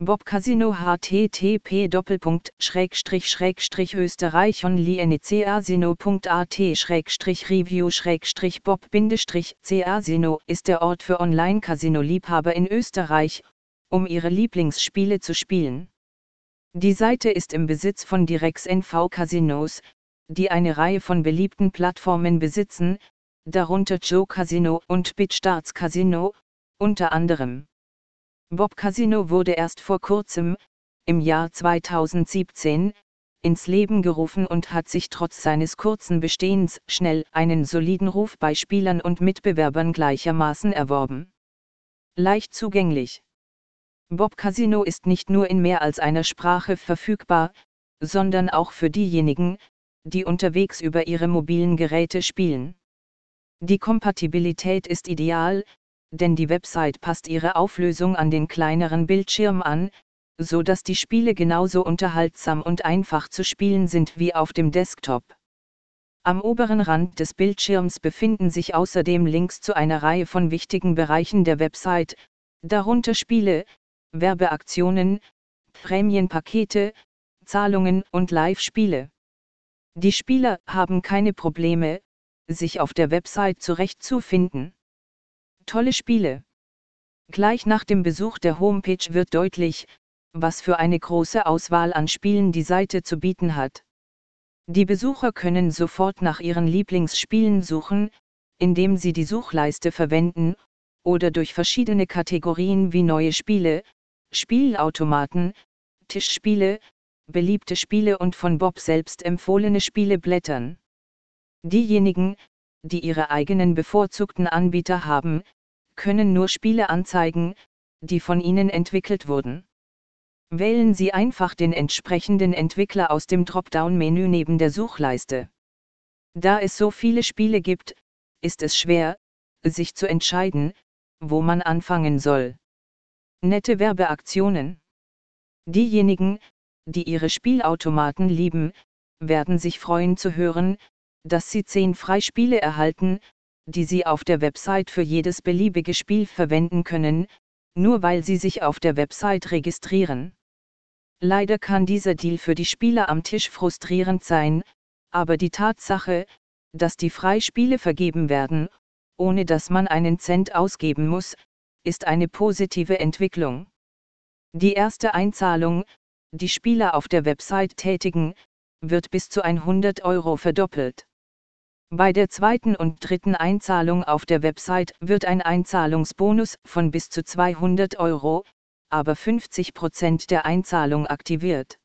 Bob Casino http österreich onlinecasino.at review bob casino ist der Ort für Online-Casino-Liebhaber in Österreich, um ihre Lieblingsspiele zu spielen. Die Seite ist im Besitz von Direx NV Casinos, die eine Reihe von beliebten Plattformen besitzen, darunter Joe Casino und BitStarts Casino, unter anderem. Bob Casino wurde erst vor kurzem, im Jahr 2017, ins Leben gerufen und hat sich trotz seines kurzen Bestehens schnell einen soliden Ruf bei Spielern und Mitbewerbern gleichermaßen erworben. Leicht zugänglich. Bob Casino ist nicht nur in mehr als einer Sprache verfügbar, sondern auch für diejenigen, die unterwegs über ihre mobilen Geräte spielen. Die Kompatibilität ist ideal, denn die Website passt ihre Auflösung an den kleineren Bildschirm an, so dass die Spiele genauso unterhaltsam und einfach zu spielen sind wie auf dem Desktop. Am oberen Rand des Bildschirms befinden sich außerdem Links zu einer Reihe von wichtigen Bereichen der Website, darunter Spiele, Werbeaktionen, Prämienpakete, Zahlungen und Live-Spiele. Die Spieler haben keine Probleme, sich auf der Website zurechtzufinden tolle Spiele. Gleich nach dem Besuch der Homepage wird deutlich, was für eine große Auswahl an Spielen die Seite zu bieten hat. Die Besucher können sofort nach ihren Lieblingsspielen suchen, indem sie die Suchleiste verwenden, oder durch verschiedene Kategorien wie neue Spiele, Spielautomaten, Tischspiele, beliebte Spiele und von Bob selbst empfohlene Spiele blättern. Diejenigen, die ihre eigenen bevorzugten Anbieter haben, können nur Spiele anzeigen, die von Ihnen entwickelt wurden. Wählen Sie einfach den entsprechenden Entwickler aus dem Dropdown-Menü neben der Suchleiste. Da es so viele Spiele gibt, ist es schwer, sich zu entscheiden, wo man anfangen soll. Nette Werbeaktionen. Diejenigen, die ihre Spielautomaten lieben, werden sich freuen zu hören, dass sie 10 Freispiele erhalten, die Sie auf der Website für jedes beliebige Spiel verwenden können, nur weil Sie sich auf der Website registrieren. Leider kann dieser Deal für die Spieler am Tisch frustrierend sein, aber die Tatsache, dass die Freispiele vergeben werden, ohne dass man einen Cent ausgeben muss, ist eine positive Entwicklung. Die erste Einzahlung, die Spieler auf der Website tätigen, wird bis zu 100 Euro verdoppelt. Bei der zweiten und dritten Einzahlung auf der Website wird ein Einzahlungsbonus von bis zu 200 Euro, aber 50% der Einzahlung aktiviert.